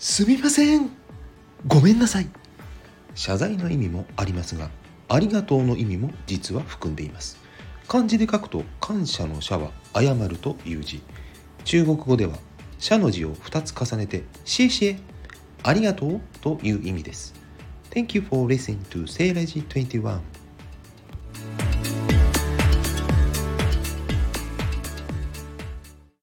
すみません。ごめんなさい。謝罪の意味もありますがありがとうの意味も実は含んでいます。漢字で書くと感謝の謝は謝るという字。中国語では謝の字を2つ重ねてシエシエありがとうという意味です。Thank you for listening to Say 21